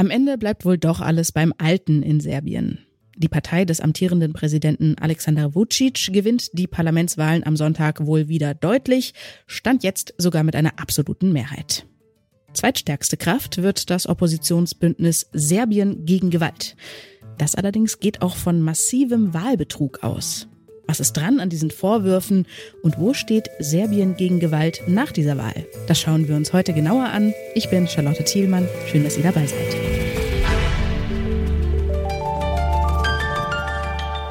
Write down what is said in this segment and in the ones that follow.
Am Ende bleibt wohl doch alles beim Alten in Serbien. Die Partei des amtierenden Präsidenten Alexander Vucic gewinnt die Parlamentswahlen am Sonntag wohl wieder deutlich, stand jetzt sogar mit einer absoluten Mehrheit. Zweitstärkste Kraft wird das Oppositionsbündnis Serbien gegen Gewalt. Das allerdings geht auch von massivem Wahlbetrug aus. Was ist dran an diesen Vorwürfen und wo steht Serbien gegen Gewalt nach dieser Wahl? Das schauen wir uns heute genauer an. Ich bin Charlotte Thielmann. Schön, dass ihr dabei seid.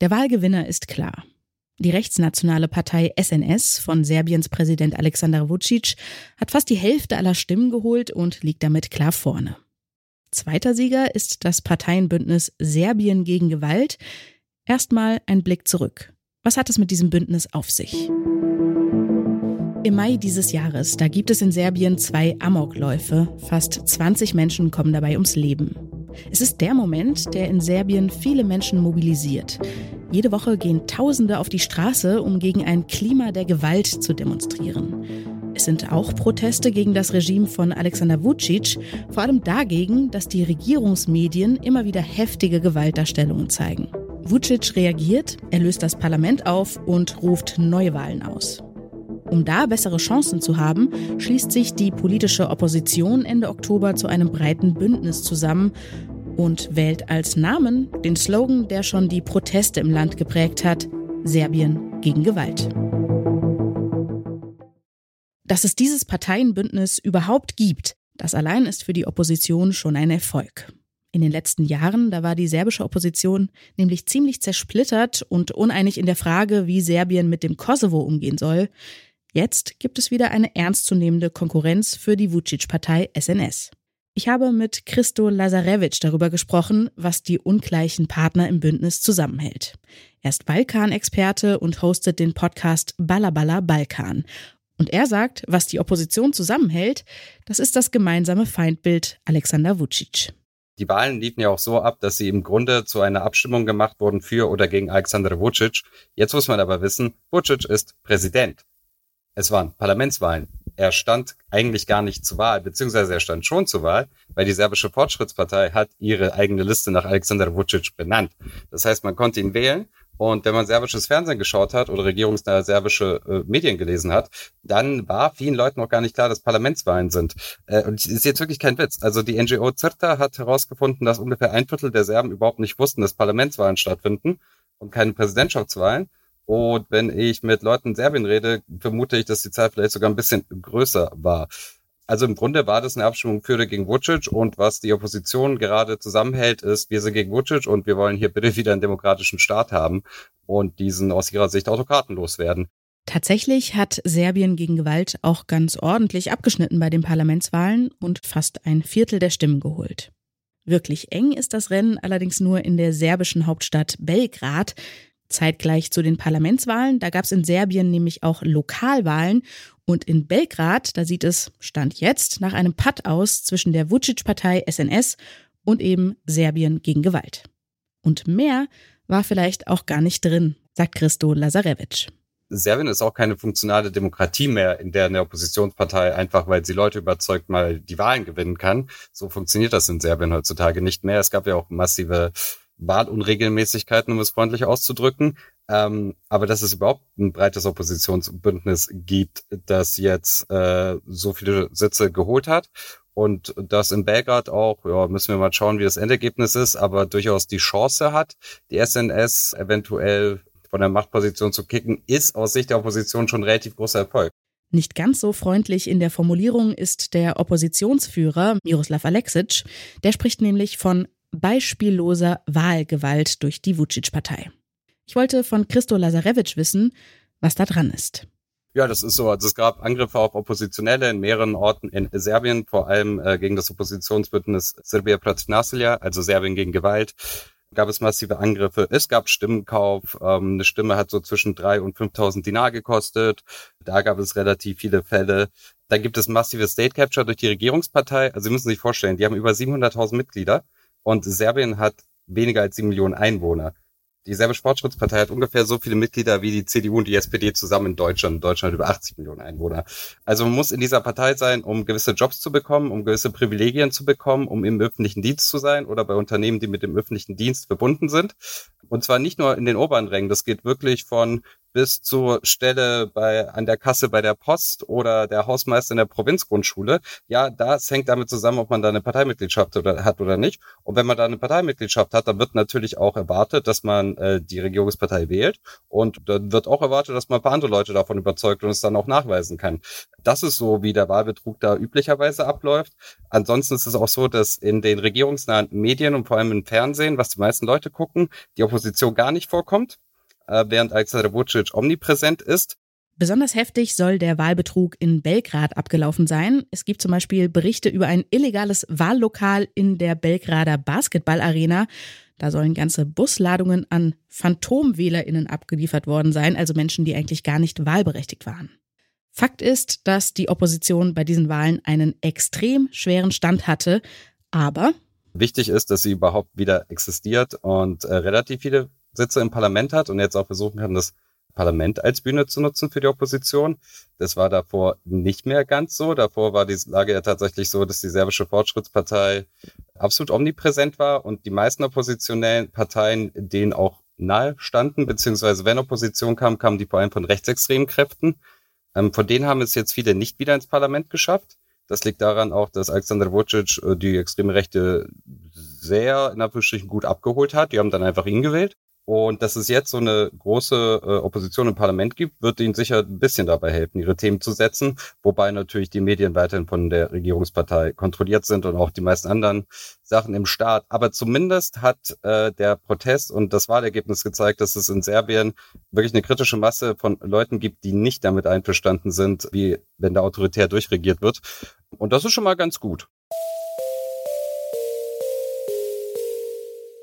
Der Wahlgewinner ist klar. Die rechtsnationale Partei SNS von Serbiens Präsident Alexander Vucic hat fast die Hälfte aller Stimmen geholt und liegt damit klar vorne. Zweiter Sieger ist das Parteienbündnis Serbien gegen Gewalt. Erstmal ein Blick zurück. Was hat es mit diesem Bündnis auf sich? Im Mai dieses Jahres, da gibt es in Serbien zwei Amokläufe. Fast 20 Menschen kommen dabei ums Leben. Es ist der Moment, der in Serbien viele Menschen mobilisiert. Jede Woche gehen Tausende auf die Straße, um gegen ein Klima der Gewalt zu demonstrieren. Es sind auch Proteste gegen das Regime von Alexander Vucic, vor allem dagegen, dass die Regierungsmedien immer wieder heftige Gewaltdarstellungen zeigen. Vucic reagiert, er löst das Parlament auf und ruft Neuwahlen aus. Um da bessere Chancen zu haben, schließt sich die politische Opposition Ende Oktober zu einem breiten Bündnis zusammen und wählt als Namen den Slogan, der schon die Proteste im Land geprägt hat, Serbien gegen Gewalt. Dass es dieses Parteienbündnis überhaupt gibt, das allein ist für die Opposition schon ein Erfolg. In den letzten Jahren, da war die serbische Opposition nämlich ziemlich zersplittert und uneinig in der Frage, wie Serbien mit dem Kosovo umgehen soll. Jetzt gibt es wieder eine ernstzunehmende Konkurrenz für die Vucic-Partei SNS. Ich habe mit Christo Lazarevic darüber gesprochen, was die ungleichen Partner im Bündnis zusammenhält. Er ist Balkan-Experte und hostet den Podcast Ballaballa Balkan. Und er sagt, was die Opposition zusammenhält, das ist das gemeinsame Feindbild Alexander Vucic. Die Wahlen liefen ja auch so ab, dass sie im Grunde zu einer Abstimmung gemacht wurden für oder gegen Alexander Vucic. Jetzt muss man aber wissen, Vucic ist Präsident. Es waren Parlamentswahlen. Er stand eigentlich gar nicht zur Wahl, beziehungsweise er stand schon zur Wahl, weil die serbische Fortschrittspartei hat ihre eigene Liste nach Alexander Vucic benannt. Das heißt, man konnte ihn wählen und wenn man serbisches Fernsehen geschaut hat oder regierungsnahe serbische äh, Medien gelesen hat, dann war vielen Leuten noch gar nicht klar, dass Parlamentswahlen sind. Äh, und ist jetzt wirklich kein Witz. Also die NGO Zirta hat herausgefunden, dass ungefähr ein Viertel der Serben überhaupt nicht wussten, dass Parlamentswahlen stattfinden und keine Präsidentschaftswahlen. Und wenn ich mit Leuten in Serbien rede, vermute ich, dass die Zahl vielleicht sogar ein bisschen größer war. Also im Grunde war das eine Abstimmung für oder gegen Vucic und was die Opposition gerade zusammenhält, ist, wir sind gegen Vucic und wir wollen hier bitte wieder einen demokratischen Staat haben und diesen aus ihrer Sicht autokratenlos werden. Tatsächlich hat Serbien gegen Gewalt auch ganz ordentlich abgeschnitten bei den Parlamentswahlen und fast ein Viertel der Stimmen geholt. Wirklich eng ist das Rennen allerdings nur in der serbischen Hauptstadt Belgrad. Zeitgleich zu den Parlamentswahlen, da gab es in Serbien nämlich auch Lokalwahlen und in Belgrad, da sieht es, stand jetzt, nach einem Patt aus zwischen der Vucic-Partei SNS und eben Serbien gegen Gewalt. Und mehr war vielleicht auch gar nicht drin, sagt Christo Lazarevic. Serbien ist auch keine funktionale Demokratie mehr, in der eine Oppositionspartei einfach, weil sie Leute überzeugt, mal die Wahlen gewinnen kann. So funktioniert das in Serbien heutzutage nicht mehr. Es gab ja auch massive Wahlunregelmäßigkeiten, um es freundlich auszudrücken. Ähm, aber dass es überhaupt ein breites Oppositionsbündnis gibt, das jetzt äh, so viele Sitze geholt hat und das in Belgrad auch, ja, müssen wir mal schauen, wie das Endergebnis ist, aber durchaus die Chance hat, die SNS eventuell von der Machtposition zu kicken, ist aus Sicht der Opposition schon relativ großer Erfolg. Nicht ganz so freundlich in der Formulierung ist der Oppositionsführer Miroslav Aleksic. Der spricht nämlich von beispielloser Wahlgewalt durch die Vucic-Partei. Ich wollte von Christo Lazarevich wissen, was da dran ist. Ja, das ist so. Also es gab Angriffe auf Oppositionelle in mehreren Orten in Serbien, vor allem äh, gegen das Oppositionsbündnis Serbia Protiv Nasilja, also Serbien gegen Gewalt gab es massive Angriffe. Es gab Stimmenkauf. Ähm, eine Stimme hat so zwischen drei und 5.000 Dinar gekostet. Da gab es relativ viele Fälle. Dann gibt es massive State Capture durch die Regierungspartei. Also Sie müssen sich vorstellen, die haben über 700.000 Mitglieder und Serbien hat weniger als sieben Millionen Einwohner die serbische Fortschrittspartei hat ungefähr so viele Mitglieder wie die CDU und die SPD zusammen in Deutschland. Deutschland hat über 80 Millionen Einwohner. Also man muss in dieser Partei sein, um gewisse Jobs zu bekommen, um gewisse Privilegien zu bekommen, um im öffentlichen Dienst zu sein oder bei Unternehmen, die mit dem öffentlichen Dienst verbunden sind. Und zwar nicht nur in den oberen Rängen. Das geht wirklich von bis zur Stelle bei, an der Kasse bei der Post oder der Hausmeister in der Provinzgrundschule. Ja, das hängt damit zusammen, ob man da eine Parteimitgliedschaft oder, hat oder nicht. Und wenn man da eine Parteimitgliedschaft hat, dann wird natürlich auch erwartet, dass man äh, die Regierungspartei wählt. Und dann wird auch erwartet, dass man ein paar andere Leute davon überzeugt und es dann auch nachweisen kann. Das ist so, wie der Wahlbetrug da üblicherweise abläuft. Ansonsten ist es auch so, dass in den regierungsnahen Medien und vor allem im Fernsehen, was die meisten Leute gucken, die Opposition gar nicht vorkommt während Alexander Vucic omnipräsent ist. Besonders heftig soll der Wahlbetrug in Belgrad abgelaufen sein. Es gibt zum Beispiel Berichte über ein illegales Wahllokal in der Belgrader Basketballarena. Da sollen ganze Busladungen an PhantomwählerInnen abgeliefert worden sein, also Menschen, die eigentlich gar nicht wahlberechtigt waren. Fakt ist, dass die Opposition bei diesen Wahlen einen extrem schweren Stand hatte, aber wichtig ist, dass sie überhaupt wieder existiert und äh, relativ viele Sitze im Parlament hat und jetzt auch versuchen kann, das Parlament als Bühne zu nutzen für die Opposition. Das war davor nicht mehr ganz so. Davor war die Lage ja tatsächlich so, dass die serbische Fortschrittspartei absolut omnipräsent war und die meisten oppositionellen Parteien denen auch nahe standen, beziehungsweise wenn Opposition kam, kamen die vor allem von rechtsextremen Kräften. Ähm, von denen haben es jetzt viele nicht wieder ins Parlament geschafft. Das liegt daran auch, dass Alexander Vucic äh, die extreme Rechte sehr in Anführungsstrichen gut abgeholt hat. Die haben dann einfach ihn gewählt. Und dass es jetzt so eine große äh, Opposition im Parlament gibt, wird ihnen sicher ein bisschen dabei helfen, ihre Themen zu setzen, wobei natürlich die Medien weiterhin von der Regierungspartei kontrolliert sind und auch die meisten anderen Sachen im Staat. Aber zumindest hat äh, der Protest und das Wahlergebnis gezeigt, dass es in Serbien wirklich eine kritische Masse von Leuten gibt, die nicht damit einverstanden sind, wie wenn der autoritär durchregiert wird. Und das ist schon mal ganz gut.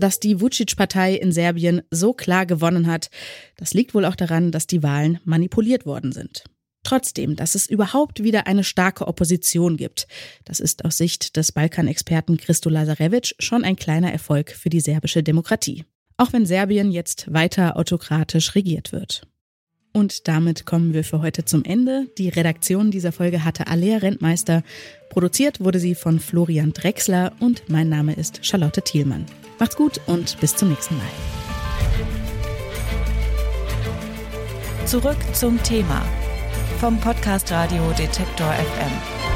Dass die Vucic-Partei in Serbien so klar gewonnen hat, das liegt wohl auch daran, dass die Wahlen manipuliert worden sind. Trotzdem, dass es überhaupt wieder eine starke Opposition gibt, das ist aus Sicht des Balkanexperten Christo Lazarevic schon ein kleiner Erfolg für die serbische Demokratie. Auch wenn Serbien jetzt weiter autokratisch regiert wird. Und damit kommen wir für heute zum Ende. Die Redaktion dieser Folge hatte Alea Rentmeister. Produziert wurde sie von Florian Drexler und mein Name ist Charlotte Thielmann. Macht's gut und bis zum nächsten Mal. Zurück zum Thema vom Podcast Radio Detektor FM.